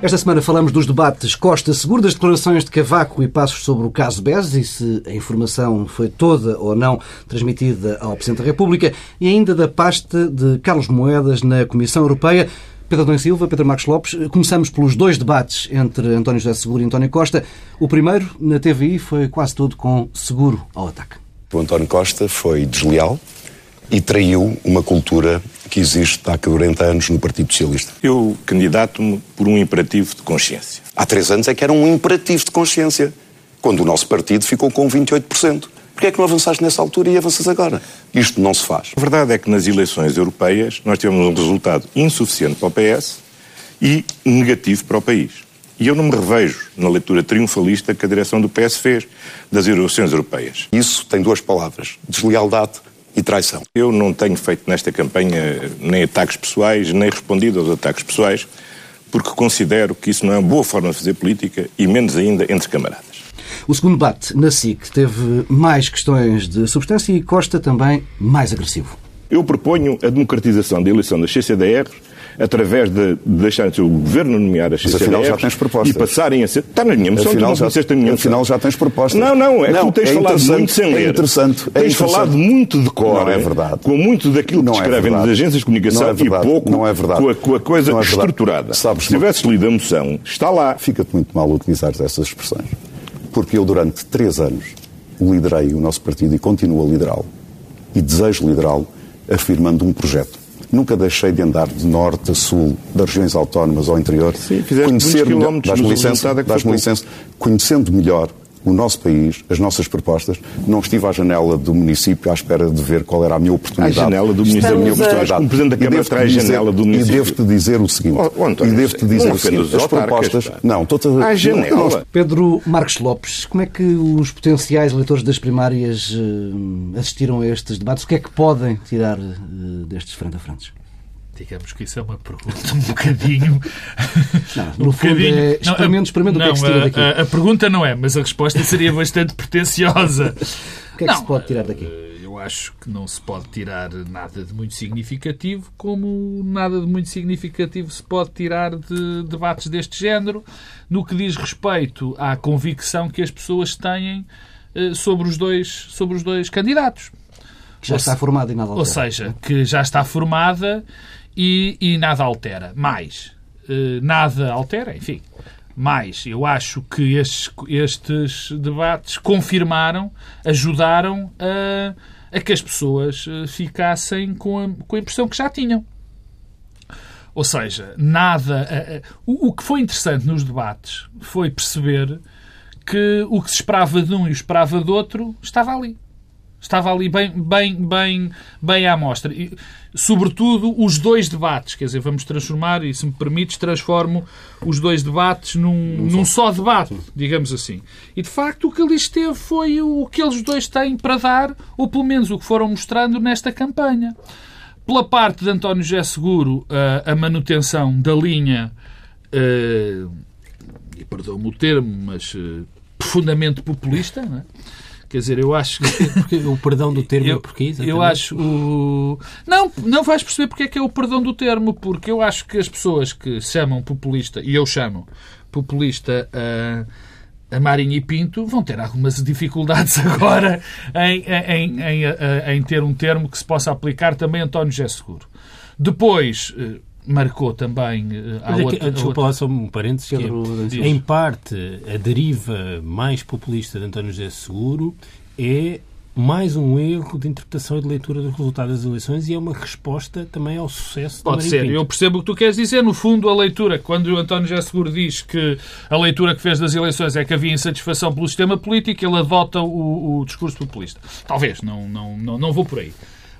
Esta semana falamos dos debates Costa Seguro, das declarações de Cavaco e Passos sobre o caso BES e se a informação foi toda ou não transmitida ao Presidente da República e ainda da pasta de Carlos Moedas na Comissão Europeia. Pedro Adão Silva, Pedro Marcos Lopes, começamos pelos dois debates entre António José Seguro e António Costa. O primeiro, na TVI, foi quase todo com Seguro ao ataque. O António Costa foi desleal e traiu uma cultura que existe há 40 anos no Partido Socialista. Eu candidato-me por um imperativo de consciência. Há três anos é que era um imperativo de consciência, quando o nosso partido ficou com 28%. Porquê é que não avançaste nessa altura e avanças agora? Isto não se faz. A verdade é que nas eleições europeias nós tivemos um resultado insuficiente para o PS e negativo para o país. E eu não me revejo na leitura triunfalista que a direção do PS fez das eleições europeias. Isso tem duas palavras: deslealdade e traição. Eu não tenho feito nesta campanha nem ataques pessoais, nem respondido aos ataques pessoais, porque considero que isso não é uma boa forma de fazer política e menos ainda entre camaradas. O segundo debate na SIC teve mais questões de substância e Costa também mais agressivo. Eu proponho a democratização da eleição das CCDRs através de, de deixar o governo nomear as CCDRs afinal já tens propostas. e passarem a ser. Está na minha moção, afinal, tu não já, a minha afinal já tens propostas. Não, não, é não, que tu tens é falado muito sem ler. É interessante. É tens interessante. falado muito de cor. Não é verdade. Com muito daquilo não que escrevem é nas agências de comunicação não é e pouco não é verdade. Com, a, com a coisa não é estruturada. Sabes, Se tivesses lido a moção, está lá. Fica-te muito mal utilizar essas expressões. Porque eu, durante três anos, liderei o nosso partido e continuo a liderá-lo. E desejo liderá-lo afirmando um projeto. Nunca deixei de andar de norte a sul, das regiões autónomas ao interior, Sim, fizeste conhecer melhor, o licença, foi licença, conhecendo melhor o nosso país, as nossas propostas. Não estive à janela do município à espera de ver qual era a minha oportunidade. À janela do município. A minha oportunidade. como Presidente da E Câmara a dizer- janela do município. E devo-te dizer o seguinte. Oh, António, e devo-te dizer o seguinte. As propostas... Não, estou-te a... À janela. não, Pedro Marcos Lopes, como é que os potenciais eleitores das primárias eh, assistiram a estes debates? O que é que podem tirar eh, destes frente a frente? Digamos que isso é uma pergunta um bocadinho. Não, no fundo é experimento, experimento o que é que se tira a- daqui. A, a pergunta não é, mas a resposta seria bastante pretenciosa. O que é que se pode tirar daqui? eh, Eu acho que não se pode tirar nada de muito significativo, como nada de muito significativo se pode tirar de debates deste género, no que diz respeito à convicção que as pessoas têm eh, sobre os dois, sobre os dois candidatos. Que já ou está se- formado e nada Ou seja, que já está formada e, e nada altera. Mais, eh, nada altera, enfim. Mais, eu acho que estes, estes debates confirmaram, ajudaram a, a que as pessoas eh, ficassem com a, com a impressão que já tinham. Ou seja, nada. eh, O, o que foi interessante nos debates foi perceber que o que se esperava de um e o esperava do outro estava ali. Estava ali bem, bem, bem, bem à mostra. E, sobretudo, os dois debates. Quer dizer, vamos transformar, e se me permites, transformo os dois debates num, num só debate, digamos assim. E, de facto, o que ali esteve foi o que eles dois têm para dar, ou pelo menos o que foram mostrando nesta campanha. Pela parte de António José Seguro, a, a manutenção da linha, eh, e perdão-me o termo, mas eh, profundamente populista, não é? Quer dizer, eu acho que. O perdão do termo é Eu, porquê? exatamente? eu acho o. Não, não vais perceber porque é que é o perdão do termo, porque eu acho que as pessoas que chamam populista, e eu chamo populista a, a Marinho e Pinto, vão ter algumas dificuldades agora em, em, em, em- em ter um termo que se possa aplicar também a António José Seguro. Depois. Eh, Marcou também eh, a que- outra, a desculpa outra- lá só um parênteses. que é, em parte, a deriva mais populista de António José Seguro é mais um erro de interpretação e de leitura dos resultados das eleições e é uma resposta também ao sucesso Pode ser, Pinto. eu percebo o que tu queres dizer. No fundo, a leitura, quando o António José Seguro diz que a leitura que fez das eleições é que havia insatisfação pelo sistema político, ele adota o, o discurso populista. Talvez, não, não, não, não vou por aí.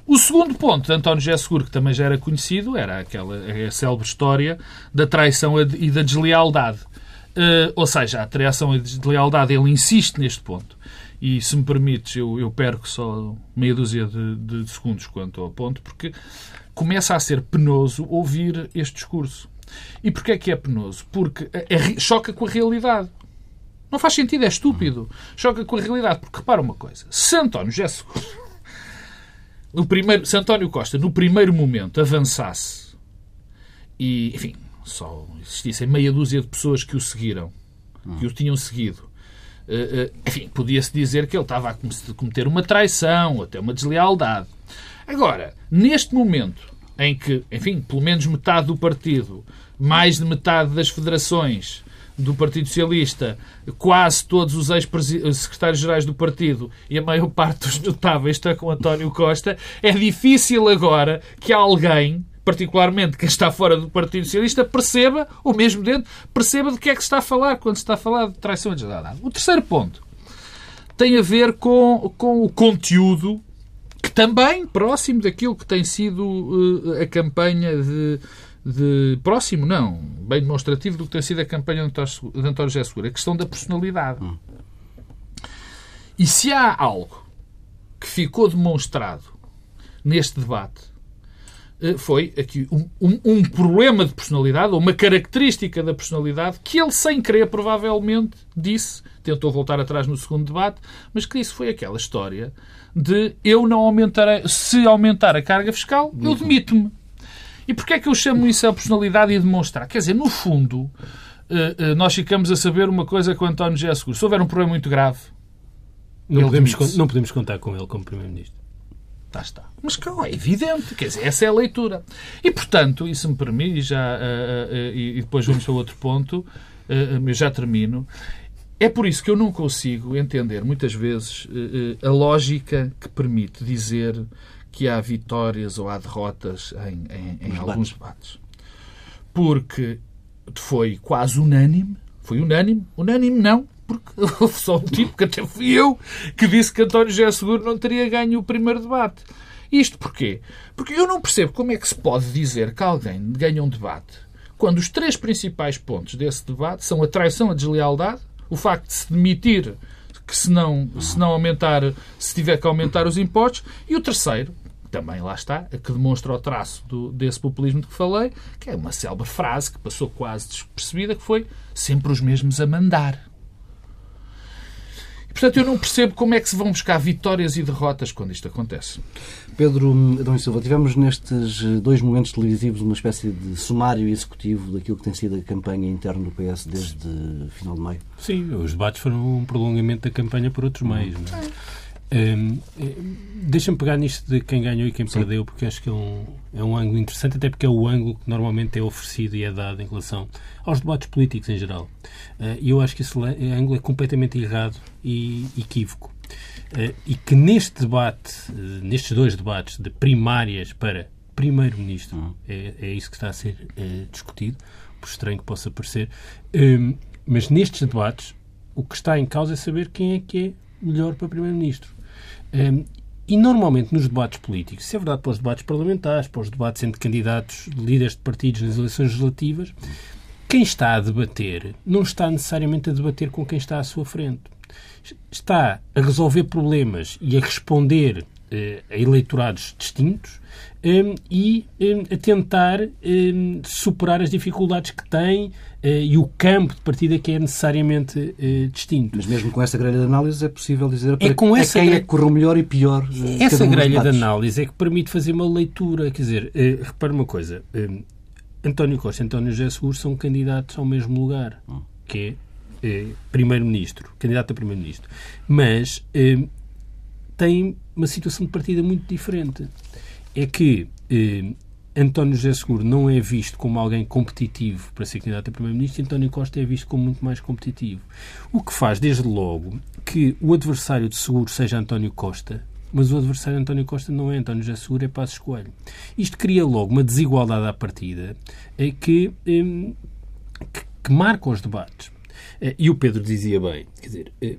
O segundo ponto de António José Seguro, que também já era conhecido, era aquela a célebre história da traição e da deslealdade. Eh, ou seja, a traição e deslealdade, ele insiste neste ponto. E, se me permites, eu, eu perco só meia dúzia de, de segundos quanto ao ponto, porque começa a ser penoso ouvir este discurso. E porquê é que é penoso? Porque é- choca com a realidade. Não faz sentido, é estúpido. Choca com a realidade, porque repara uma coisa. Se António José Seguro, no primeiro, se António Costa, no primeiro momento, avançasse e, enfim, só existissem meia dúzia de pessoas que o seguiram, que o tinham seguido, eh, eh, enfim, podia-se dizer que ele estava a cometer uma traição, até uma deslealdade. Agora, neste momento em que, enfim, pelo menos metade do partido, mais de metade das federações do Partido Socialista, quase todos os ex-secretários-gerais do partido e a maior parte dos notáveis está com António Costa, é difícil agora que alguém particularmente quem está fora do Partido Socialista, perceba, ou mesmo dentro, perceba do que é que se está a falar quando se está a falar de traição de deslealdade. O terceiro ponto tem a ver com, com o conteúdo que também próximo daquilo que tem sido uh, a campanha de, de, Próximo, não, bem demonstrativo do que tem sido a campanha de António, José Segura, a questão da personalidade. Hum. E se há algo que ficou demonstrado neste debate eh, foi aqui um, um, um, problema de personalidade, ou uma característica da personalidade, que ele, sem querer, provavelmente disse, tentou voltar atrás no segundo debate, mas que disse foi aquela história de eu não aumentarei, se aumentar a carga fiscal, eu demito-me. E porquê é que eu chamo isso a personalidade e demonstrar? Quer dizer, no fundo, eh, eh, nós ficamos a saber uma coisa com o António José Seguro. Se houver um problema muito grave, não podemos, não podemos contar com ele como Primeiro-Ministro. Lá está. Mas claro, é evidente, quer dizer, essa é a leitura. E, portanto, isso me permite, já, uh, uh, uh, e depois vamos para outro ponto, eu já termino, é por isso que eu não consigo entender, muitas vezes, a lógica que permite dizer que há vitórias ou há derrotas em, em, em alguns debates. Porque foi quase unânime, foi unânime, unânime não, porque houve só um tipo, que até fui eu, que disse que António José Seguro não teria ganho o primeiro debate. Isto porquê? Porque eu não percebo como é que se pode dizer que alguém ganha um debate quando os três principais pontos desse debate são a traição, a deslealdade, o facto de se demitir, que se não, se não aumentar, se tiver que aumentar os impostos, e o terceiro, também lá está, que demonstra o traço do, desse populismo de que falei, que é uma célebre frase que passou quase despercebida, que foi sempre os mesmos a mandar. Portanto, eu não percebo como é que se vão buscar vitórias e derrotas quando isto acontece. Pedro Adão e Silva, tivemos nestes dois momentos televisivos uma espécie de sumário executivo daquilo que tem sido a campanha interna do PS desde final de maio. Sim, os debates foram um prolongamento da campanha por outros meios. Não é? Um, Deixa-me pegar nisto de quem ganhou e quem Sim. perdeu, porque acho que é um, é um ângulo interessante, até porque é o ângulo que normalmente é oferecido e é dado em relação aos debates políticos em geral. Uh, e eu acho que esse ângulo é completamente errado e equívoco. Uh, e que neste debate, uh, nestes dois debates de primárias para primeiro-ministro, uhum. é, é, isso que está a ser discutido, por estranho que possa parecer, mas nestes debates o que está em causa é saber quem é que é melhor para primeiro-ministro. Um, e normalmente nos debates políticos, isso é verdade para os debates parlamentares, para os debates entre candidatos, líderes de partidos nas eleições legislativas, quem está a debater não está necessariamente a debater com quem está à sua frente. Está a resolver problemas e a responder a eleitorados distintos um, e um, a tentar um, superar as dificuldades que tem uh, e o campo de partida que é necessariamente uh, distinto. Mas mesmo com essa grelha de análise é possível dizer é com a essa quem é que correu melhor e pior. Uh, essa grelha de análise é que permite fazer uma leitura. Quer dizer, repare uma coisa. António Costa e António José Seguro são candidatos ao mesmo lugar, hum. que é Primeiro-Ministro, candidato a Primeiro-Ministro. Mas tem uma situação de partida muito diferente é que eh, António José Seguro não é visto como alguém competitivo para ser candidato a Primeiro-Ministro e António Costa é visto como muito mais competitivo. O que faz, desde logo, que o adversário de Seguro seja António Costa, mas o adversário António Costa não é António José Seguro, é Passos Coelho. Isto cria logo uma desigualdade à partida é que, eh, que, que marca os debates. Eh, e o Pedro dizia bem, quer dizer, eh,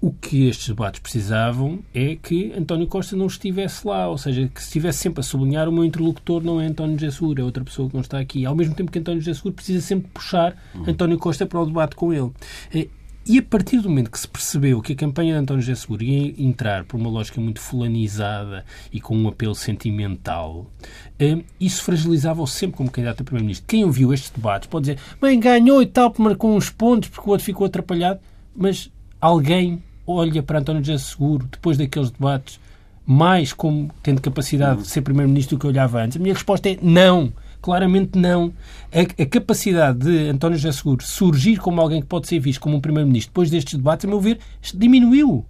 o que estes debates precisavam é que António Costa não estivesse lá, ou seja, que estivesse sempre a sublinhar o meu interlocutor não é António Seguro, é outra pessoa que não está aqui. Ao mesmo tempo que António Seguro precisa sempre puxar uhum. António Costa para o debate com ele. Eh, e a partir do momento que se percebeu que a campanha de António José Seguro ia entrar por uma lógica muito fulanizada e com um apelo sentimental, eh, isso fragilizava-o sempre como candidato a Primeiro-Ministro. Quem ouviu estes debates pode dizer, bem, ganhou e tal, marcou uns pontos porque o outro ficou atrapalhado, mas alguém olha para António José Seguro, depois daqueles debates, mais como tendo capacidade de ser Primeiro-Ministro do que olhava antes? A minha resposta é não. Claramente não. A, a capacidade de António José Seguro surgir como alguém que pode ser visto como um Primeiro-Ministro depois destes debates, a meu ver, diminuiu.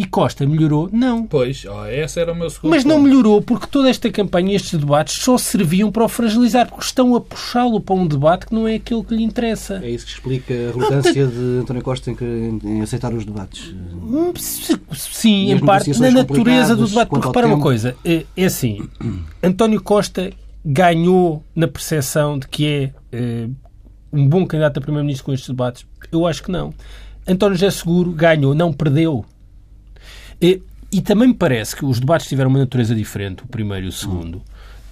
E Costa melhorou? Não. Pois, oh, essa era o meu segundo Mas não ponto. melhorou porque toda esta campanha e estes debates só serviam para o fragilizar, porque estão a puxá-lo para um debate que não é aquele que lhe interessa. É isso que explica a relutância de António Costa em, que- em aceitar os debates. Hum, Sim, em parte, na natureza do debate. Porque repara uma tempo. coisa, é, é assim, António Costa ganhou na percepção de que é eh, um bom candidato a Primeiro-Ministro com estes debates? Eu acho que não. António José Seguro ganhou, não perdeu. E, e também me parece que os debates tiveram uma natureza diferente, o primeiro e o segundo.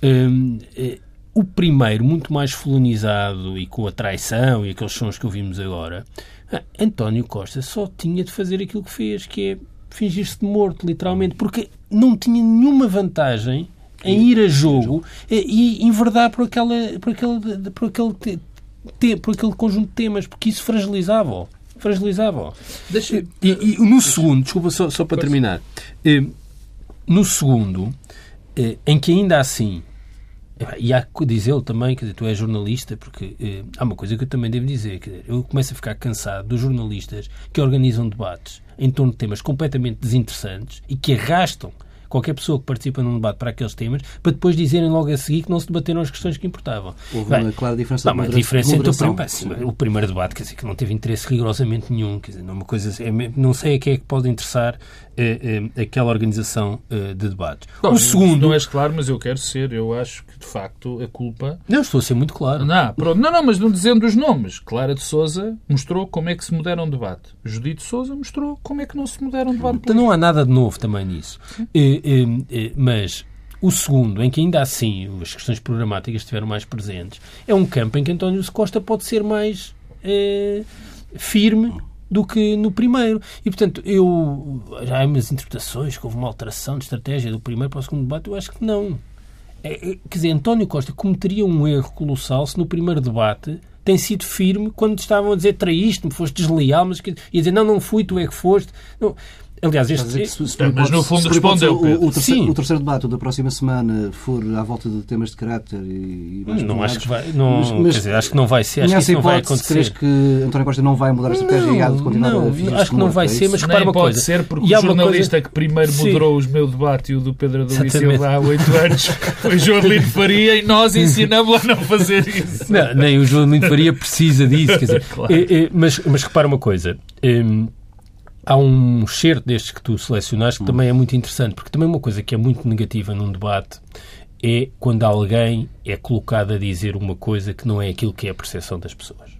Hum, eh, o primeiro, muito mais fulanizado e com a traição e aqueles sons que ouvimos agora, ah, António Costa só tinha de fazer aquilo que fez, que é fingir-se de morto, literalmente, porque não tinha nenhuma vantagem em ir a jogo e enverdar por, aquela, por, aquele, por, aquele, por aquele conjunto de temas, porque isso fragilizava-o. Fragilizava-o. Deixa- E, e no segundo, desculpa, só, só para terminar. Eh, No segundo, eh, em que ainda assim, e há que dizê-lo também, quer dizer, tu és jornalista, porque eh, há uma coisa que eu também devo dizer, quer dizer, eu começo a ficar cansado dos jornalistas que organizam debates em torno de temas completamente desinteressantes e que arrastam qualquer pessoa que participa num debate para aqueles temas para depois dizerem logo a seguir que não se debateram as questões que importavam. Houve Bem, uma clara diferença não, de diferença entre o, moderação. prim- sim, o primeiro debate, quer dizer, que não teve interesse rigorosamente nenhum, quer dizer, não, é uma coisa, é não sei a quem é que pode interessar aquela organização eh, de debates. Bom, o segundo, Não és claro, mas eu quero ser. Eu acho que, de facto, a culpa... não, estou a ser muito claro. Não, pronto. não, não, mas não dizendo os nomes. Clara de Souza mostrou como é que se modera um debate. Judite Souza mostrou como é que não se modera um debate Então não há nada de novo também nisso. Eh, eh, mas o segundo, em que ainda assim as questões programáticas estiveram mais presentes, é um campo em que António Costa pode ser mais eh, firme do que no primeiro. E, portanto, eu já há umas interpretações que houve uma alteração de estratégia do primeiro para o segundo debate. Eu acho que não. É, é, quer dizer, António Costa cometeria um erro colossal se no primeiro debate tem sido firme quando estavam a dizer traíste-me, foste desleal, mas ia dizer não, não fui, tu é que foste. Não. Aliás, este, que se- se É, mas no fundo se respondeu, o, o, terceiro, Sim. o terceiro debate da próxima semana for à volta de temas de caráter e, e mais não acho que vai, não, mas- mas quer dizer, acho que não vai ser, acho que isso não vai acontecer. crees que António Costa não vai mudar a estratégia e há de continuar não, a acho que não morto, vai é ser, mas repara uma pode coisa. ser porque E o há uma jornalista coisa- que primeiro Sim. moderou os meu debate e o do Pedro Exatamente. Silva há oito anos foi João Lino Faria e nós ensinamos a não fazer isso. Não, nem o João Lino Faria precisa disso. Quer dizer, Claro. é, é, mas, mas repara uma coisa. hum, há um certo destes que tu selecionaste que também é muito interessante, porque também uma coisa que é muito negativa num debate é quando alguém é colocado a dizer uma coisa que não é aquilo que é a percepção das pessoas.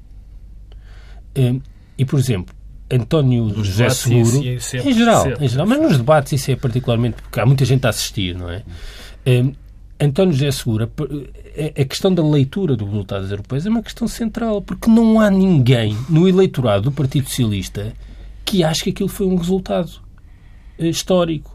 Hum, e, por exemplo, António José debates, Seguro, isso- isso é- em geral, em geral, mas nos debates isso é particularmente porque há muita gente a assistir, não é? Hum, António José Segura, a questão da leitura dos resultados europeus é uma questão central, porque não há ninguém no eleitorado do Partido Socialista que ache que aquilo foi um resultado eh, histórico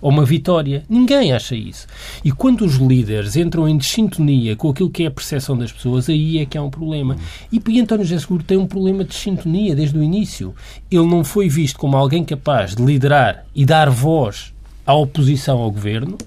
ou uma vitória. Ninguém acha isso. E quando os líderes entram em desintonia com aquilo que é a percepção das pessoas, aí é que há um problema. E, e António José Seguro tem um problema de sintonia desde o início. Ele não foi visto como alguém capaz de liderar e dar voz à oposição ao governo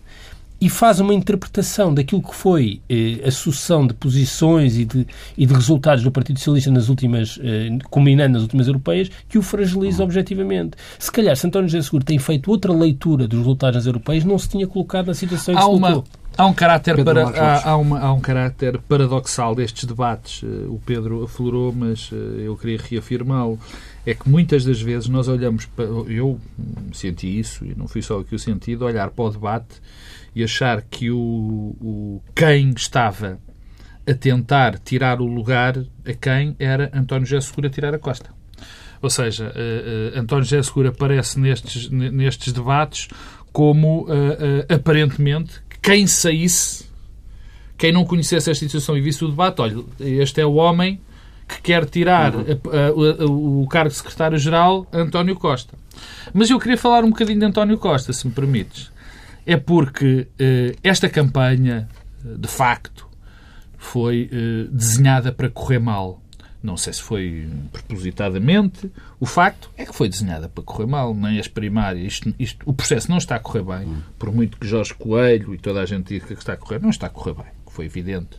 e faz uma interpretação daquilo que foi eh, a sucessão de posições e de, e de resultados do Partido Socialista nas últimas, eh, culminando nas últimas europeias, que o fragiliza objetivamente. Se calhar, se António José Seguro tem feito outra leitura dos resultados nas europeias, não se tinha colocado na situação em que Há, se uma, colocou. há, um caráter para, há, há uma- há um caráter paradoxal destes debates. Eh, O Pedro aflorou, mas eh, eu queria reafirmá-lo. É que muitas das vezes nós olhamos para. Eu senti isso, e não fui só eu que o senti, de olhar para o debate e achar que o, o quem estava a tentar tirar o lugar a quem era António José Segura tirar a Costa. Ou seja, eh, eh, António José Segura aparece nestes, ne- nestes debates como, eh, aparentemente, quem saísse, quem não conhecesse esta instituição e visse o debate, olha, este é o homem que quer tirar a- a- o, o cargo de secretário-geral a António Costa. Mas eu queria falar um bocadinho de António Costa, se me permites. É porque eh, esta campanha, eh, de facto, foi eh, desenhada para correr mal. Não sei se foi propositadamente. O facto é que foi desenhada para correr mal. Nem as primárias. Isto, isto- o processo não está a correr bem. Por muito que Jorge Coelho e toda a gente diga que está a correr, não está a correr bem. foi evidente,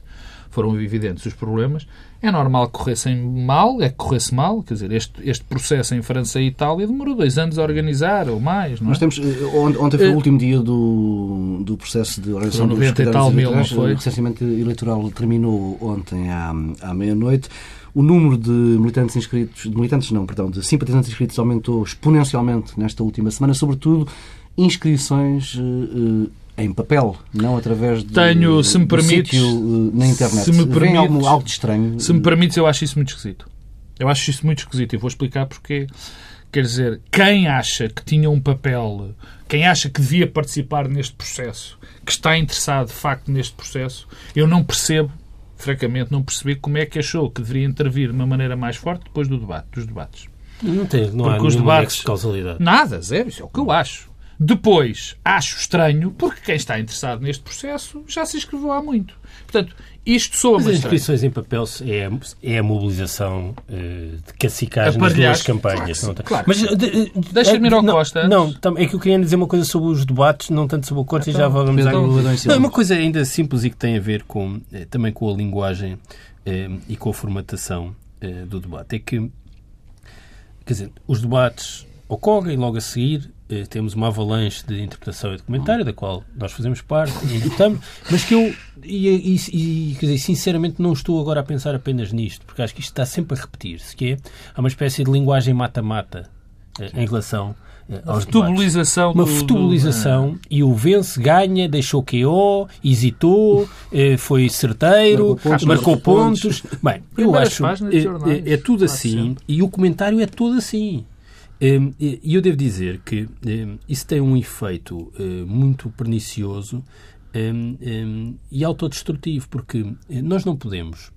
foram evidentes os problemas, é normal que corressem mal, é que corresse mal, quer dizer, este, este processo em França e Itália demorou dois anos a organizar, ou mais, não é? Nós temos, eh, ontem foi o último dia do, do processo de organização dos 90 e tal mil, não foi? O recenseamento eleitoral terminou ontem à, à meia-noite. O número de militantes inscritos, de militantes não, perdão, de simpatizantes inscritos aumentou exponencialmente nesta última semana, sobretudo inscrições eh, eh, em papel, não através de Tenho, se me permites, sítio, eh, na internet. se me Vem permites, algo, algo de estranho. Se me permites, eu acho isso muito esquisito. Eu acho isso muito esquisito e vou explicar porque. Quer dizer, quem acha que tinha um papel, quem acha que devia participar neste processo, que está interessado de facto neste processo, eu não percebo, francamente, não percebi como é que achou que deveria intervir de uma maneira mais forte depois do debate, dos debates. Não, tem, não há Porque os nenhum debates- de causalidade. Nada, zero, isso é o que eu acho. Depois, acho estranho, porque quem está interessado neste processo já se inscreveu há muito. Portanto, isto soa Mas as inscrições em papel é, a- é a mobilização eh, de cacicagem nas Aparelhagem. duas campanhas. Claro claro Mas eh, de- Deixa-me ir ao não, Costa antes. Não, tam- é que eu queria dizer uma coisa sobre os debates, não tanto sobre o Costa, e já vamos Pedro, à... Não, Silva. uma coisa ainda simples e que tem a ver com, eh, também com a linguagem eh, e com a formatação eh, do debate. É que, quer dizer, os debates ocorrem logo a seguir eh, temos uma avalanche de interpretação e de comentário, da qual nós fazemos parte e votamos, mas que eu, e, e- e, quer dizer, sinceramente, não estou agora a pensar apenas nisto, porque acho que isto está sempre a repetir-se, que é, há uma espécie de linguagem mata-mata eh, em relação eh, aos Futebolização uma do- do- futebolização e o vence, ganha, deixou KO, hesitou, eh, foi certeiro, Marcou marcou pontos, Bem, eu Primeiras acho é, é, tudo assim sempre. e o comentário é todo assim. Hum, E eu devo dizer que hum, isso tem um efeito eh, muito pernicioso hum, hum, e autodestrutivo, porque eh, nós não podemos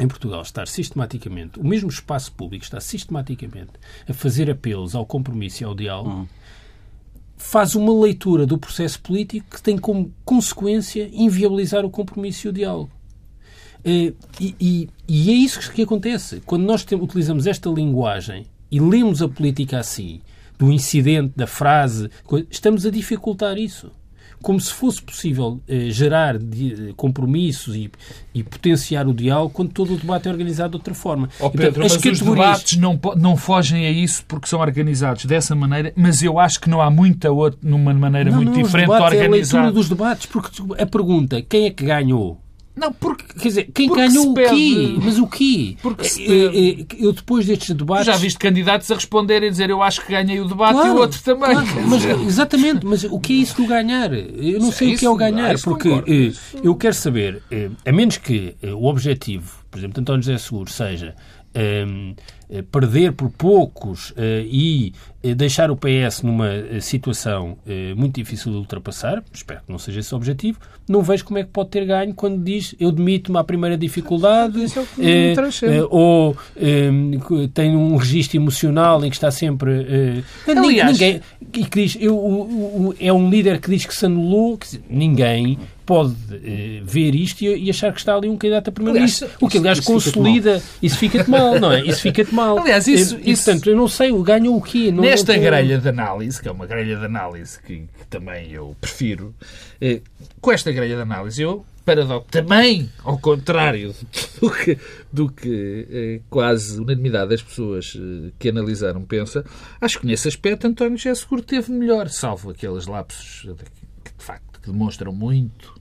em Portugal estar sistematicamente, o mesmo espaço público está sistematicamente a fazer apelos ao compromisso e ao diálogo, faz uma leitura do processo político que tem como consequência inviabilizar o compromisso e o diálogo. Eh, E, e- e é isso que acontece. Quando nós utilizamos esta linguagem e lemos a política assim, do incidente, da frase, estamos a dificultar isso. Como se fosse possível eh, gerar di- compromissos e, e potenciar o diálogo quando todo o debate é organizado de outra forma. E, portanto, Pedro, mas os categorias- debates não, não fogem a isso porque são organizados dessa maneira, mas eu acho que não há muita outra, numa maneira Não, muito não, os diferente de debates É a organizar. leitura dos debates, porque a pergunta, quem é que ganhou? Não, porque Quer dizer, quem Porque ganhou o quê? Mas o quê? Porque se Eh, eh, Eu depois destes debates... já viste candidatos a responderem e dizer eu acho que ganhei o debate e Claro, o outro também. claro, mas, exatamente, mas o que é isso do ganhar? Eu não sei o que é o ganhar, porque eh, eu quero saber, eh, a menos que eh, o objetivo, por exemplo, de António José Seguro, seja eh, perder por poucos eh, e eh, deixar o PS numa eh, situação eh, muito difícil de ultrapassar, espero que não seja esse o objetivo, não vejo como é que pode ter ganho quando diz eu demito-me à primeira dificuldade é que eh, eh, ou tem um registro emocional em que está sempre... eh, Aliás- ninguém, e que diz, eu, o- o- é um líder que diz que se anulou, dizer, ninguém pode eh, ver isto e, e achar que está ali um candidato a primeiro-ministro. O que, aliás, isso- isso fica-te consolida. Isso fica-te mal, não é? Isso fica-te mal. Aliás, isso- E, isso- portanto, eu não sei, ganhou o quê? Não, Nesta não grelha de análise, que é uma grelha de análise que, que também eu prefiro, eh, com esta grelha de análise eu, paradoxo, também ao contrário do que, do que eh, quase unanimidade das pessoas eh, que analisaram pensa, acho que nesse aspecto António José Seguro teve melhor, salvo aqueles lapsos que de facto que demonstram muito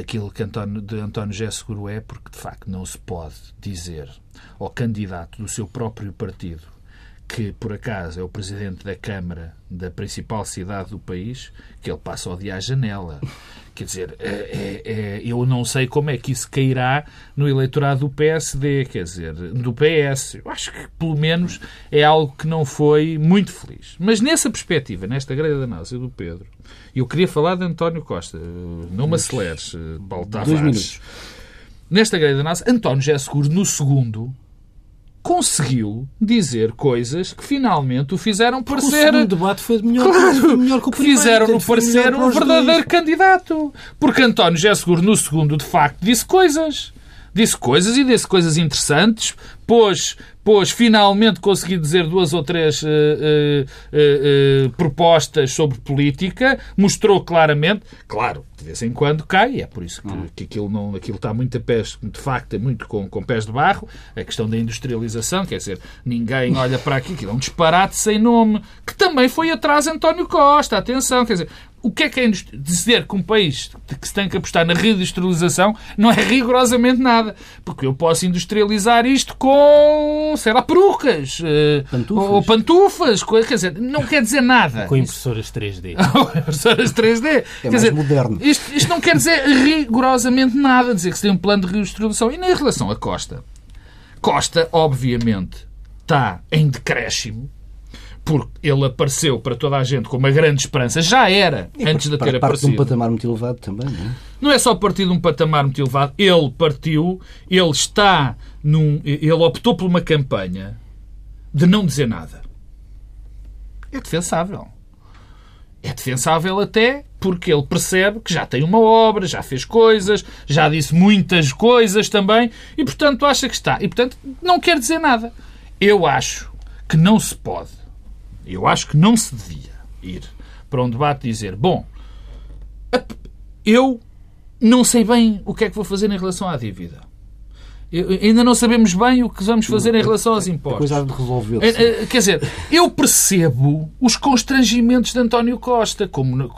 daquilo que António, de António José Seguro é, porque de facto não se pode dizer ao candidato do seu próprio partido que por acaso é o presidente da Câmara da principal cidade do país, que ele passa o dia à janela. Quer dizer, é- é- é- eu não sei como é que isso cairá no eleitorado do PSD, quer dizer, do PS. Eu acho que, pelo menos, é algo que não foi muito feliz. Mas nessa perspectiva, nesta grelha de análise do Pedro, eu queria falar de António Costa. Não me aceleres, eh, Paulo Tavares. minutos. Nesta grelha de análise, António José Seguro, no segundo, conseguiu dizer coisas que finalmente o fizeram O parecer segundo debate foi melhor, Claro, foi melhor que o primeiro. fizeram-no parecer um os dois. verdadeiro candidato. Porque António José Seguro, no segundo, de facto, disse coisas. Disse coisas e disse coisas interessantes. Pôs, depois finalmente consegui dizer duas ou três uh, uh, uh, propostas sobre política, mostrou claramente, claro, de vez em quando cai, é por isso que, hum. que aquilo, não, aquilo está muito a pés, de facto, é muito com, com pés de barro, a questão da industrialização, quer dizer, ninguém olha para aqui, aquilo é um disparate sem nome, que também foi atrás António Costa, atenção, quer dizer, o que é que é dizer que um país que se tem que apostar na reindustrialização não é rigorosamente nada? Porque eu posso industrializar isto com, sei lá, perucas eh, pantufas. ou pantufas, quer dizer, não quer dizer nada. Com impressoras 3D. impressoras 3D. É quer mais dizer, moderno. Isto, isto não quer dizer rigorosamente nada, dizer que se tem um plano de reindustrialização. E nem em relação a Costa. Costa, obviamente, está em decréscimo porque ele apareceu para toda a gente com uma grande esperança, já era, e antes de ter aparecido. Parte de um patamar muito elevado também, não é? Não é só partir de um patamar muito elevado, ele partiu, ele está num. Ele optou por uma campanha de não dizer nada. É defensável. É defensável até porque ele percebe que já tem uma obra, já fez coisas, já disse muitas coisas também e, portanto, acha que está. E, portanto, não quer dizer nada. Eu acho que não se pode eu acho que não se devia ir para um debate dizer: bom, eu não sei bem o que é que vou fazer em relação à dívida. Eu, ainda não sabemos bem o que vamos fazer em relação aos impostos. Coisa de resolver. Eh, eh, quer dizer, eu percebo os constrangimentos de António Costa, como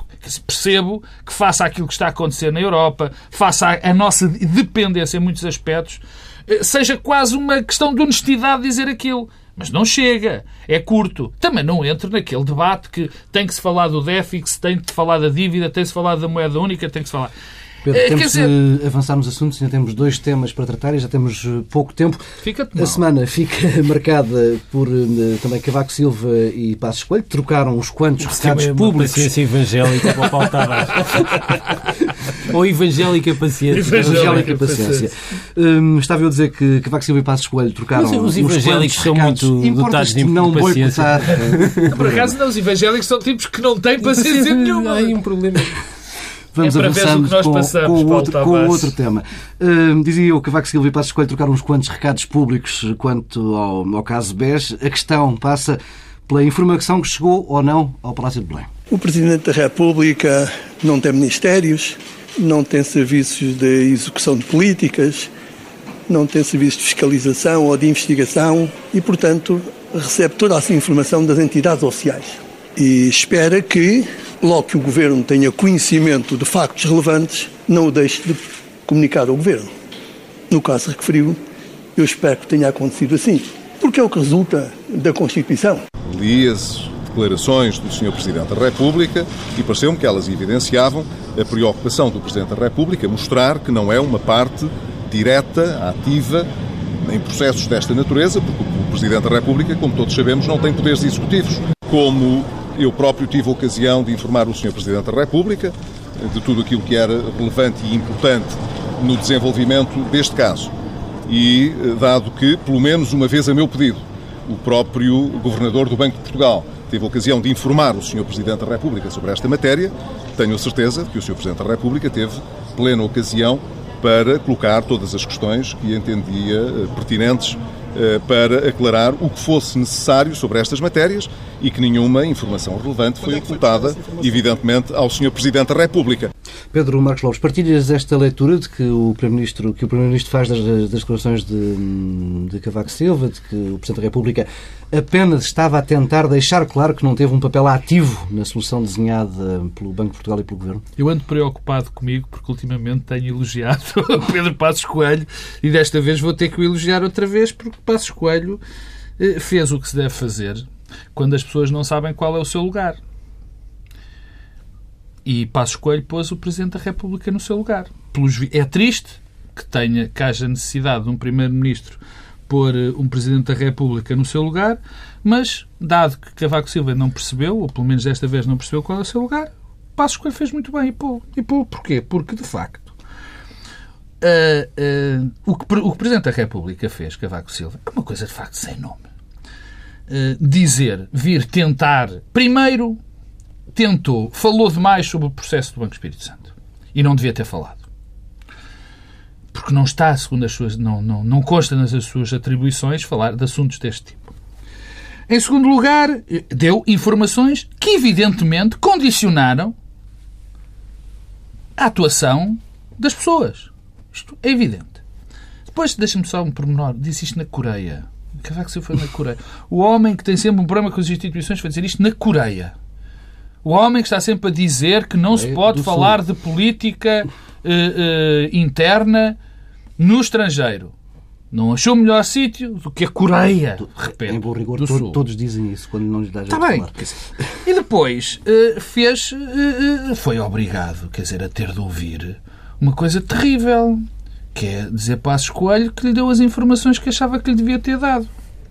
percebo que faça aquilo que está a acontecer na Europa, faça a nossa dependência em muitos aspectos, eh, seja quase uma questão de honestidade dizer aquilo. Mas não chega. É curto. Também não entro naquele debate que tem que se falar do déficit, tem que se falar da dívida, tem que se falar da moeda única, tem que se falar. Pedro, é, temos dizer... de avançar nos assuntos, ainda temos dois temas para tratar e já temos eh, pouco tempo. A semana fica marcada por eh, também Cavaco Silva e Passos Coelho, trocaram os quantos recados públicos. paciência evangélica para Tavares. Ou evangélica paciência. Evangélica, paciência. Hum, estava eu a dizer que Cavaco Silva e Passos Coelho trocaram Mas os evangélicos são muito dotados de não boicotar. Por acaso não, os evangélicos são tipos que não têm paciência nenhuma. Há aí um problema. Vamos é avançando com, passamos, com, o outro, com outro tema. Uh, dizia eu que Cavaco Silva e Passos Coelho trocar uns quantos recados públicos quanto ao, ao caso BES. A questão passa pela informação que chegou ou não ao Palácio de Belém. O Presidente da República não tem ministérios, não tem serviços de execução de políticas, não tem serviços de fiscalização ou de investigação e, portanto, recebe toda essa informação das entidades oficiais. E espera que logo que o Governo tenha conhecimento de factos relevantes, não o deixe de comunicar ao Governo. No caso referido, eu espero que tenha acontecido assim, porque é o que resulta da Constituição. Li as declarações do Sr. Presidente da República e pareceu-me que elas evidenciavam a preocupação do Presidente da República mostrar que não é uma parte direta, ativa, em processos desta natureza, porque o Presidente da República, como todos sabemos, não tem poderes executivos. Como eu próprio tive a ocasião de informar o Sr. Presidente da República de tudo aquilo que era relevante e importante no desenvolvimento deste caso. E, eh, dado que, pelo menos uma vez a meu pedido, o próprio Governador do Banco de Portugal teve a ocasião de informar o Sr. Presidente da República sobre esta matéria, tenho a certeza que o Sr. Presidente da República teve plena ocasião para colocar todas as questões que entendia eh, pertinentes eh, para aclarar o que fosse necessário sobre estas matérias e que nenhuma informação relevante foi ocultada, evidentemente, ao Sr. Presidente da República. Pedro Marcos Lopes, partilhas esta leitura de que o Primeiro-Ministro que o Primeiro-Ministro faz das, das declarações de, de Cavaco Silva, de que o Presidente da República apenas estava a tentar deixar claro que não teve um papel ativo na solução desenhada pelo Banco de Portugal e pelo Governo? Eu ando preocupado comigo porque ultimamente tenho elogiado Pedro Passos Coelho e desta vez vou ter que o elogiar outra vez porque Passos Coelho eh, fez o que se deve fazer quando as pessoas não sabem qual é o seu lugar. E Passos Coelho pôs o Presidente da República no seu lugar. É triste que, tenha, que haja necessidade de um Primeiro-Ministro pôr eh, um Presidente da República no seu lugar, mas, dado que Cavaco Silva não percebeu, ou pelo menos desta vez não percebeu qual é o seu lugar, Passos Coelho fez muito bem e pô. E pô, porquê? Porque, de facto, uh, uh, o, que, o que o Presidente da República fez, Cavaco Silva, é uma coisa, de facto, sem nome. Uh, dizer, vir tentar, primeiro, tentou, falou demais sobre o processo do Banco Espírito Santo. E não devia ter falado. porque não está, segundo as suas, não, não, não consta nas suas atribuições falar de assuntos deste tipo. Em segundo lugar, deu informações que evidentemente condicionaram a atuação das pessoas. Isto é evidente. Depois, deixa-me só um pormenor. Disse isto na Coreia. Cavaco Silva foi na Coreia. O homem que tem sempre um problema com as instituições foi dizer isto na Coreia. O homem que está sempre a dizer que não se pode falar de política uh, uh, interna no estrangeiro. Não achou melhor sítio do que a Coreia, de repente, Em bom rigor, do Sul. todos dizem isso quando não lhes dá Está bem. dizer, E depois eh, fez, eh, eh, foi obrigado, quer dizer, a ter de ouvir uma coisa terrível, que é dizer Passos Coelho que lhe deu as informações que achava que lhe devia ter dado.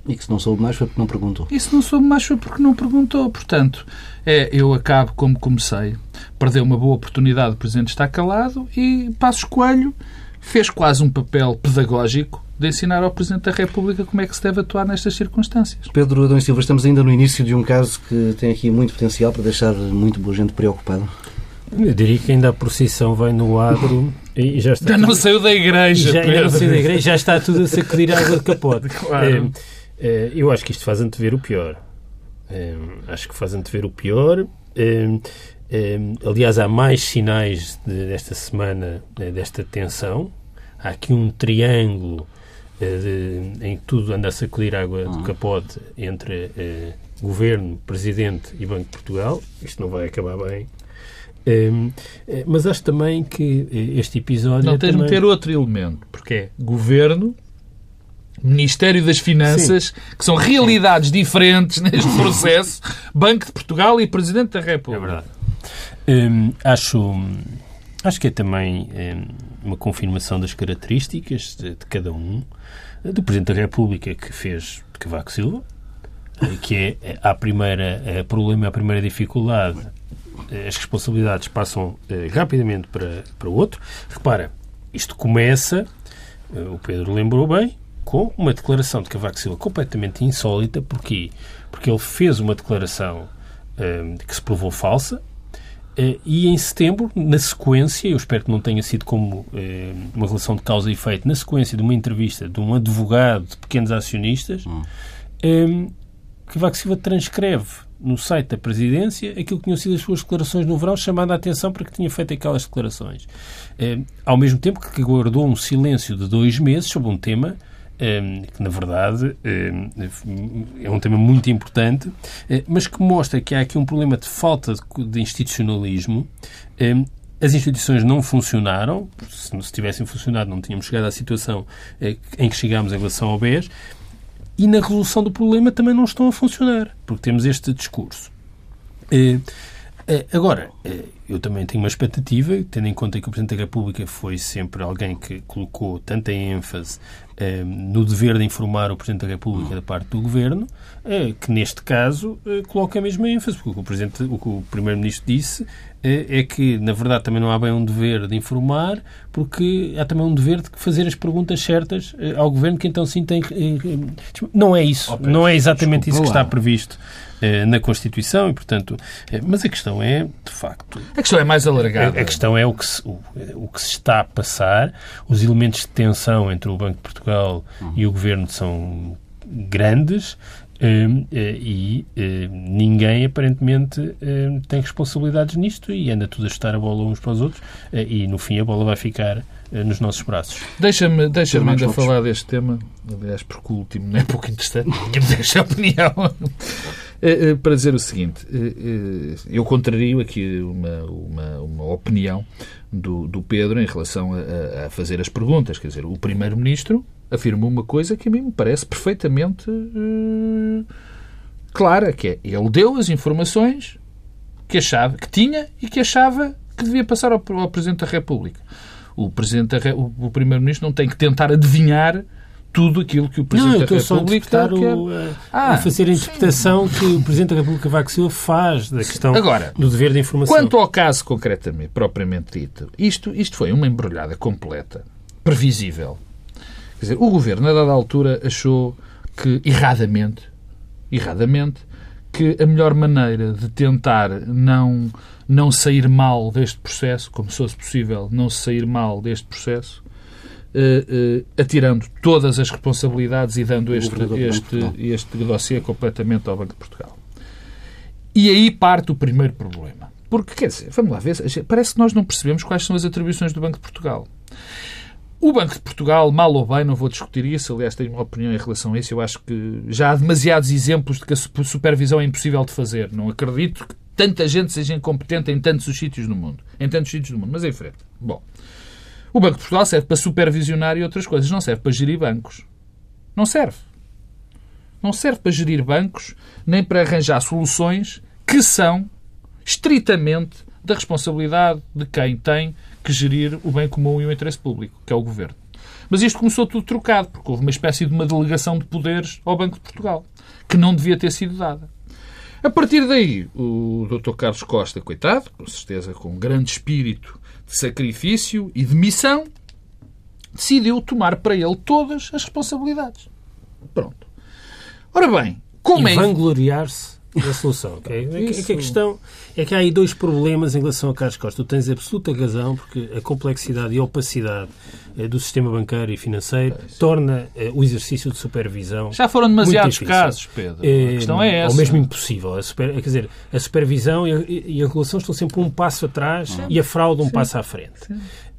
E que se não soube mais foi porque não perguntou. Isso não soube mais foi porque não perguntou. Portanto, é, eu acabo como comecei. Perdeu uma boa oportunidade, o Presidente está calado e Passos Coelho fez quase um papel pedagógico de ensinar ao Presidente da República como é que se deve atuar nestas circunstâncias. Pedro Adão e Silva, estamos ainda no início de um caso que tem aqui muito potencial para deixar muito boa gente preocupada. Eu diria que ainda a procissão vai no adro e já está. Já não saiu da igreja, já, ainda não saiu da igreja, já está tudo a sacudir a água de capote. Claro. Eh, eh, eu acho que isto faz antever o pior. Acho que faz antever o pior. Aliás, há mais sinais de- desta semana, eh, desta tensão. Há aqui um triângulo eh, de- em que tudo anda a sacudir água de capote entre eh, Governo, Presidente e Banco de Portugal. Isto não vai acabar bem. Eh, mas acho também que este episódio. Não é tens de também... meter outro elemento, porque é Governo, Ministério das Finanças, que são realidades diferentes neste processo, Banco de Portugal e Presidente da É República. verdade. Hum, acho, acho que é também hum, uma confirmação das características de, de cada um. Do Presidente da República, que fez de Cavaco Silva, eh, que é eh, a primeira eh, problema, a primeira dificuldade, eh, as responsabilidades passam eh, rapidamente para, para o outro. Repara, isto começa, eh, o Pedro lembrou bem, com uma declaração de Cavaco Silva completamente insólita. Porquê? Porque ele fez uma declaração eh, que se provou falsa, eh, e em setembro, na sequência, eu espero que não tenha sido como eh, uma relação de causa e efeito, na sequência de uma entrevista de um advogado de pequenos acionistas, eh, Cavaco Silva transcreve no site da Presidência aquilo que tinham sido as suas declarações no verão, chamando a atenção para que tinha feito aquelas declarações. Eh, ao mesmo tempo que guardou um silêncio de dois meses sobre um tema que, na verdade, eh, é um tema muito importante, eh, mas que mostra que há aqui um problema de falta de, institucionalismo. Eh, As instituições não funcionaram. Se, se tivessem funcionado, não tínhamos chegado à situação eh, em que chegámos em relação ao BES. E na resolução do problema também não estão a funcionar, porque temos este discurso. Eh, Agora, eh, eu também tenho uma expectativa, tendo em conta que o Presidente da República foi sempre alguém que colocou tanta ênfase eh, no dever de informar o Presidente da República da parte do Governo, que neste caso coloca a mesma ênfase, porque o, o o Primeiro-Ministro disse é que, na verdade, também não há bem um dever de informar, porque há também um dever de fazer as perguntas certas eh, ao Governo, que então sim tem... eh, eh, Não é isso, não é exatamente isso que está previsto na Constituição e, portanto... Mas a questão é, de facto, A questão é mais alargada. a questão é o que, se, o, o que se está a passar. Os elementos de tensão entre o Banco de Portugal e o Governo são grandes e eh, ninguém, aparentemente, hum, tem responsabilidades nisto e anda tudo a chutar a bola uns para os outros eh, e, no fim, a bola vai ficar eh, nos nossos braços. Deixa-me deixa ainda Lopes. falar deste tema, aliás, porque o último não é pouco interessante, tínhamos esta opinião. Eh, eh, Para dizer o seguinte, eh, eh, eu contrario aqui uma, uma, uma opinião do, do Pedro em relação a, a- a fazer as perguntas. Quer dizer, o Primeiro-Ministro afirmou uma coisa que a mim me parece perfeitamente eh, clara, que é ele deu as informações que achava que tinha e que achava que devia passar ao, ao Presidente da República. O Presidente da o, o Primeiro-Ministro não tem que tentar adivinhar tudo aquilo que o Não, Presidente eu da estou só a, República quer. o, a, Ah, a fazer a interpretação que o Presidente da República Cavaco Silva faz da questão Agora, do dever de informação. Quanto ao caso concretamente, propriamente dito, isto, isto foi uma embrulhada completa, previsível. Quer dizer, o Governo, a dada altura, achou que, erradamente, erradamente, que a melhor maneira de tentar não, não sair mal deste processo, como se fosse possível não sair mal deste processo, uh, uh, atirando todas as responsabilidades e dando este, este, este dossiê completamente ao Banco de Portugal. E aí parte o primeiro problema. Porque, quer dizer, vamos lá ver, parece que nós não percebemos quais são as atribuições do Banco de Portugal. O Banco de Portugal, mal ou bem, não vou discutir isso, aliás, tenho uma opinião em relação a isso. Eu acho que já há demasiados exemplos de que a su- supervisão é impossível de fazer. Não acredito que tanta gente seja incompetente em tantos os sítios no mundo. Em tantos sítios do mundo. Mas em frente. Bom, o Banco de Portugal serve para supervisionar e outras coisas. Não serve para gerir bancos. Não serve. Não serve para gerir bancos, nem para arranjar soluções que são estritamente da responsabilidade de quem tem que gerir o bem comum e o interesse público, que é o Governo. Mas isto começou tudo trocado, porque houve uma espécie de uma delegação de poderes ao Banco de Portugal, que não devia ter sido dada. A partir daí, o Dr. Carlos Costa, coitado, com certeza com grande espírito de sacrifício e de missão, decidiu tomar para ele todas as responsabilidades. Pronto. Ora bem, como e é... vangloriar-se da solução. ok? É, que- é que a questão é que há aí dois problemas em relação a Carlos Costa. Tu tens absoluta razão, porque a complexidade e a opacidade eh, do sistema bancário e financeiro torna eh, o exercício de supervisão. Já foram demasiados casos, Pedro. Eh, A questão é essa. Ou mesmo impossível. A super- quer dizer, a supervisão e a, e a regulação estão sempre um passo atrás e a fraude um passo à frente.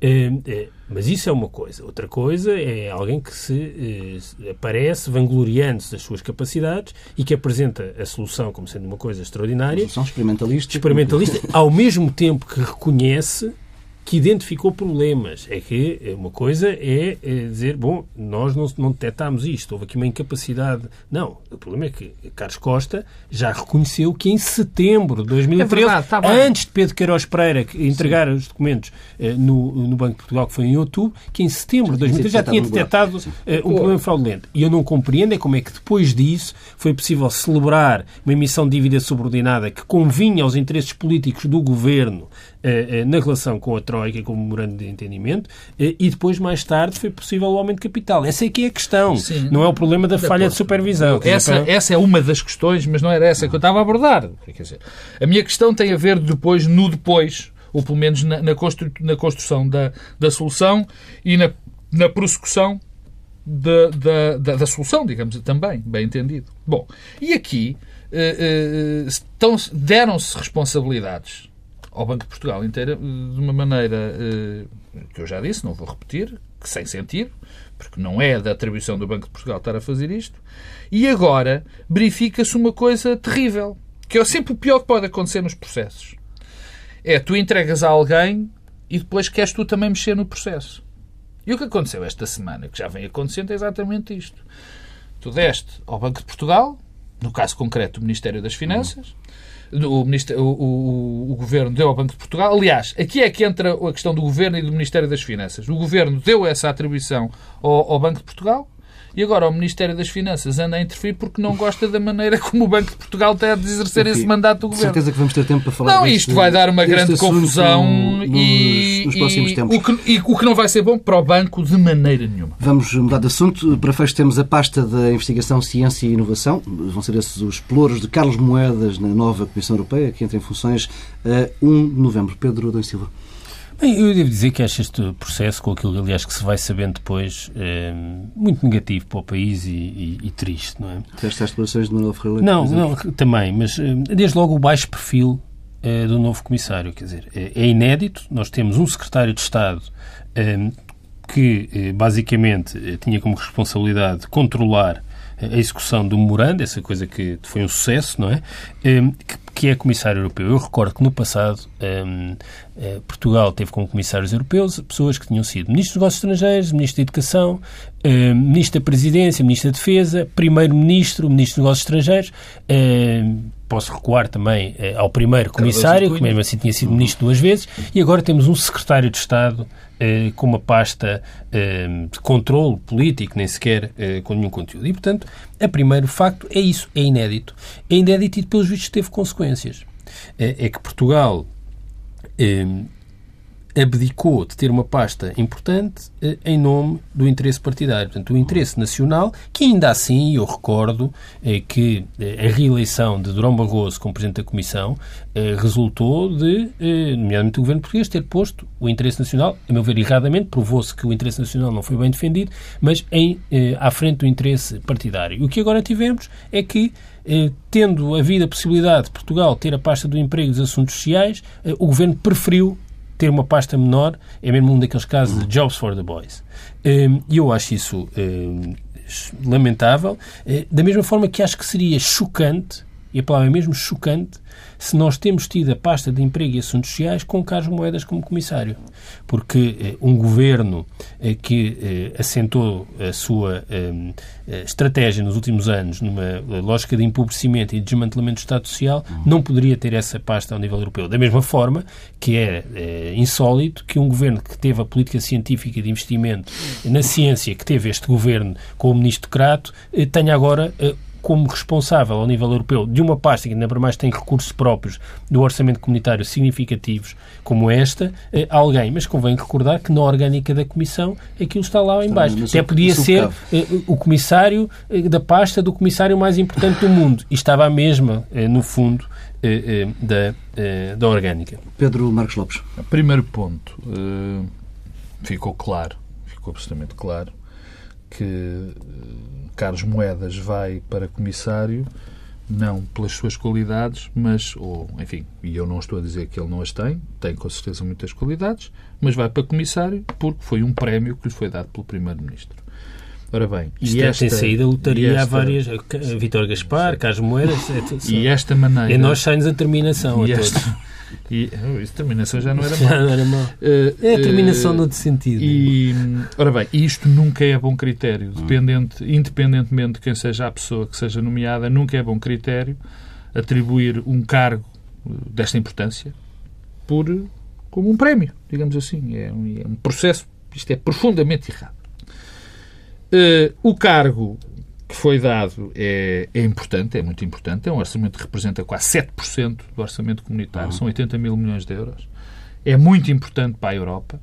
Eh, eh, mas isso é uma coisa. Outra coisa é alguém que se eh, aparece vangloriando-se das suas capacidades e que apresenta a solução como sendo uma coisa extraordinária, São experimentalistas. experimentalista, ao mesmo tempo que reconhece que identificou problemas. É que eh, uma coisa é, eh, dizer, bom, nós não, não detectámos isto, houve aqui uma incapacidade. Não, o problema é que Carlos Costa já reconheceu que em setembro de 2013, É verdade, bem. antes de Pedro Queiroz Pereira entregar os documentos eh, no, no Banco de Portugal, que foi em outubro, que em setembro de 2013 já tinha detectado um eh, um problema fraudulento. E eu não compreendo é como é que depois disso foi possível celebrar uma emissão de dívida subordinada que convinha aos interesses políticos do governo na relação com a Troika e com o memorando de entendimento eh, e depois, mais tarde, foi possível o aumento de capital. Essa é que é a questão. Sim. Não é o problema da falha de supervisão. Dizer, Essa, para- essa é uma das questões, mas não era essa que eu estava a abordar. Quer dizer, a minha questão tem a ver depois, no depois, ou pelo menos na, na, constru- na construção da, da solução e na, na prossecução da, da, da, da solução, digamos também, bem entendido. Bom, e aqui eh, eh, deram-se responsabilidades ao Banco de Portugal inteira de uma maneira eh, que eu já disse, não vou repetir, que sem sentido, porque não é da atribuição do Banco de Portugal estar a fazer isto. E agora verifica-se uma coisa terrível, que é sempre o pior que pode acontecer nos processos. É tu entregas a alguém e depois queres tu também mexer no processo. E o que aconteceu esta semana, que já vem acontecendo, é exatamente isto. Tu deste ao Banco de Portugal, no caso concreto do Ministério das Finanças, o, Ministério- o- o- o Governo deu ao Banco de Portugal. Aliás, aqui é que entra a questão do Governo e do Ministério das Finanças. O Governo deu essa atribuição ao, ao Banco de Portugal e agora o Ministério das Finanças anda a interferir porque não gosta da maneira como o Banco de Portugal tem de exercer esse mandato do Governo. certeza que vamos ter tempo para falar Não, deste- isto vai dar uma grande confusão nos, e, nos próximos e tempos. o que, e o que não vai ser bom para o banco de maneira nenhuma. Vamos mudar de assunto. Para fecho temos a pasta da Investigação, Ciência e Inovação. Vão ser esses os pelouros de Carlos Moedas na nova Comissão Europeia, que entra em funções a 1 de novembro. Pedro Adão Silva. Bem, eu devo dizer que acho este processo, com aquilo aliás que se vai sabendo depois, eh, muito negativo para o país e, e- e triste, não é? Estas declarações de Manuel Ferreira. Não, não, também, mas eh, desde logo o baixo perfil eh, do novo comissário, quer dizer, é, é inédito. Nós temos um secretário de Estado que basicamente tinha como responsabilidade controlar a execução do memorando, essa coisa que foi um sucesso, não é? Eh, que, é comissário europeu. Eu recordo que no passado eh, eh, Portugal teve como comissários europeus pessoas que tinham sido ministro dos Negócios Estrangeiros, ministro da Educação, eh, ministro da Presidência, ministro da Defesa, primeiro-ministro, ministro dos Negócios Estrangeiros. Posso recuar também eh, ao primeiro comissário, que mesmo assim tinha sido ministro duas vezes, e agora temos um secretário de Estado eh, com uma pasta eh, de controle político, nem sequer eh, com nenhum conteúdo. E, portanto, a primeiro facto é isso, é inédito. É inédito e, pelos vistos, teve consequências. Eh, é que Portugal abdicou de ter uma pasta importante eh, em nome do interesse partidário. Portanto, o interesse nacional, que ainda assim, eu recordo eh, que eh, a reeleição de Durão Barroso como Presidente da Comissão resultou de, nomeadamente o Governo Português, ter posto o interesse nacional, a meu ver erradamente, provou-se que o interesse nacional não foi bem defendido, mas em, à frente do interesse partidário. O que agora tivemos é que tendo havido a possibilidade de Portugal ter a pasta do emprego e dos assuntos sociais, o Governo preferiu ter uma pasta menor é mesmo um daqueles casos de jobs for the boys. Hum, e eu acho isso hum, lamentável, eh, da mesma forma que acho que seria chocante, e a palavra é mesmo chocante, se nós temos tido a pasta de emprego e assuntos sociais com Carlos Moedas como comissário. Porque eh, um governo eh, que eh, assentou a sua eh, eh, estratégia nos últimos anos numa lógica de empobrecimento e de desmantelamento do Estado Social não poderia ter essa pasta ao nível europeu. Da mesma forma que é insólito que um governo que teve a política científica de investimento na ciência, que teve este governo com o ministro Crato, tenha agora como responsável ao nível europeu de uma pasta que ainda para mais tem recursos próprios do orçamento comunitário significativos como esta, eh, alguém. Mas convém recordar que na orgânica da Comissão aquilo está lá em baixo. Até podia ser eh, o comissário eh, da pasta do comissário mais importante do mundo. E estava a mesma, no fundo, da, da orgânica. Pedro Marcos Lopes. Primeiro ponto. Ficou claro, ficou absolutamente claro que Carlos Moedas vai para comissário não pelas suas qualidades, mas, ou, enfim, e eu não estou a dizer que ele não as tem, tem com certeza muitas qualidades, mas vai para comissário porque foi um prémio que lhe foi dado pelo Primeiro-Ministro. Ora bem, Isto e é, esta, tem saído a lotaria esta, há várias. Vitor Gaspar, Carlos Moedas. É, e esta maneira. E nós saímos a determinação. E a esta, e, oh, isso, terminação já não era mal. Já não era mal. Uh, é a terminação uh, noutro sentido. E, ora bem, isto nunca é bom critério. Dependente, independentemente de quem seja a pessoa que seja nomeada, nunca é bom critério atribuir um cargo desta importância por, como um prémio, digamos assim. É um, é um processo, isto é profundamente errado. Uh, o cargo que foi dado é, é importante, é muito importante. É um orçamento que representa quase 7% do orçamento comunitário, uhum. são 80 mil milhões de euros. É muito importante para a Europa,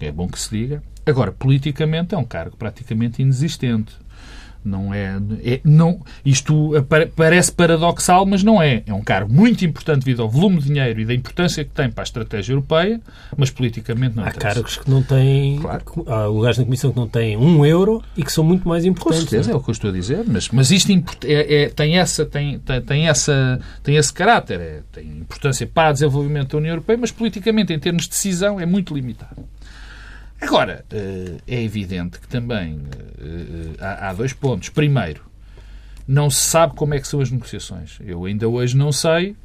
é bom que se diga. Agora, politicamente, é um cargo praticamente inexistente. Não é, é, não, isto parece paradoxal, mas não é. É um cargo muito importante devido ao volume de dinheiro e da importância que tem para a estratégia europeia, mas politicamente não Há cargos que não têm, claro. há lugares na Comissão que não têm um euro e que são muito mais importantes. Com certeza, é? é o que eu estou a dizer, mas, mas isto é, é, tem, essa, tem, tem, tem, essa, tem esse caráter, é, tem importância para o desenvolvimento da União Europeia, mas politicamente, em termos de decisão, é muito limitado. Agora, eh, é evidente que também eh, há dois pontos. Primeiro, não se sabe como é que são as negociações. Eu ainda hoje não sei.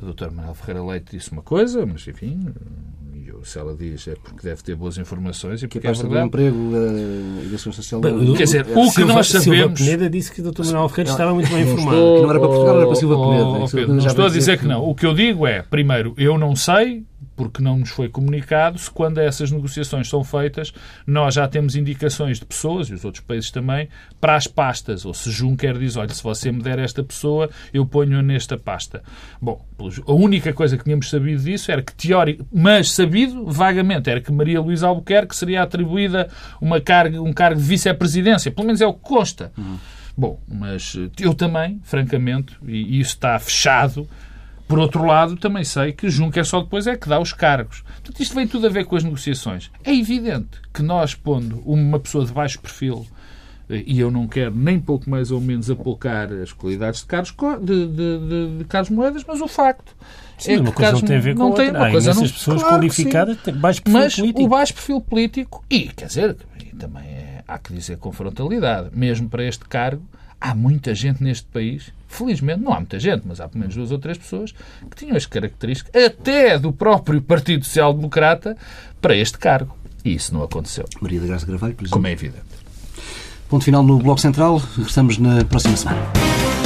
A Dr. Manuel Ferreira Leite disse uma coisa, mas enfim, se ela diz é porque deve ter boas informações e porque que é verdade. do emprego eh, e da sua social. Quer dizer, o que nós sabemos... Silva Peneda disse que o Dr. Manuel Ferreira estava muito bem informado. que não era para Portugal, era para Silva Peneda. não estou a dizer que não. O que eu digo é, primeiro, eu não sei, porque não nos foi comunicado se quando essas negociações são feitas nós já temos indicações de pessoas, e os outros países também, para as pastas, ou se Juncker diz, olha, se você me der esta pessoa, eu ponho nesta pasta. Bom, a única coisa que tínhamos sabido disso era que, teórico, mas sabido vagamente, era que Maria Luísa Albuquerque seria atribuída uma carga, um cargo de vice-presidência, pelo menos é o que consta. Uhum. Bom, mas eu também, francamente, e isso está fechado, por outro lado, também sei que Juncker só depois é que dá os cargos. Portanto, isto vem tudo a ver com as negociações. É evidente que nós, pondo uma pessoa de baixo perfil, eh, e eu não quero nem pouco mais ou menos apolcar as qualidades de Carlos, de, de, de, de Carlos Moedas, mas o facto Sim, é uma coisa Carlos não tem a ver com não outra. Tem uma coisa, não, pessoas claro qualificadas têm baixo perfil mas político. o baixo perfil político, e quer dizer, também é, há que dizer com frontalidade, mesmo para este cargo, há muita gente neste país, felizmente não há muita gente, mas há pelo menos duas ou três pessoas que tinham as características, até do próprio Partido Social Democrata, para este cargo. E isso não aconteceu. Maria da Graça Gravalho, por exemplo. Como é evidente. Ponto final no Bloco Central. Regressamos na próxima semana.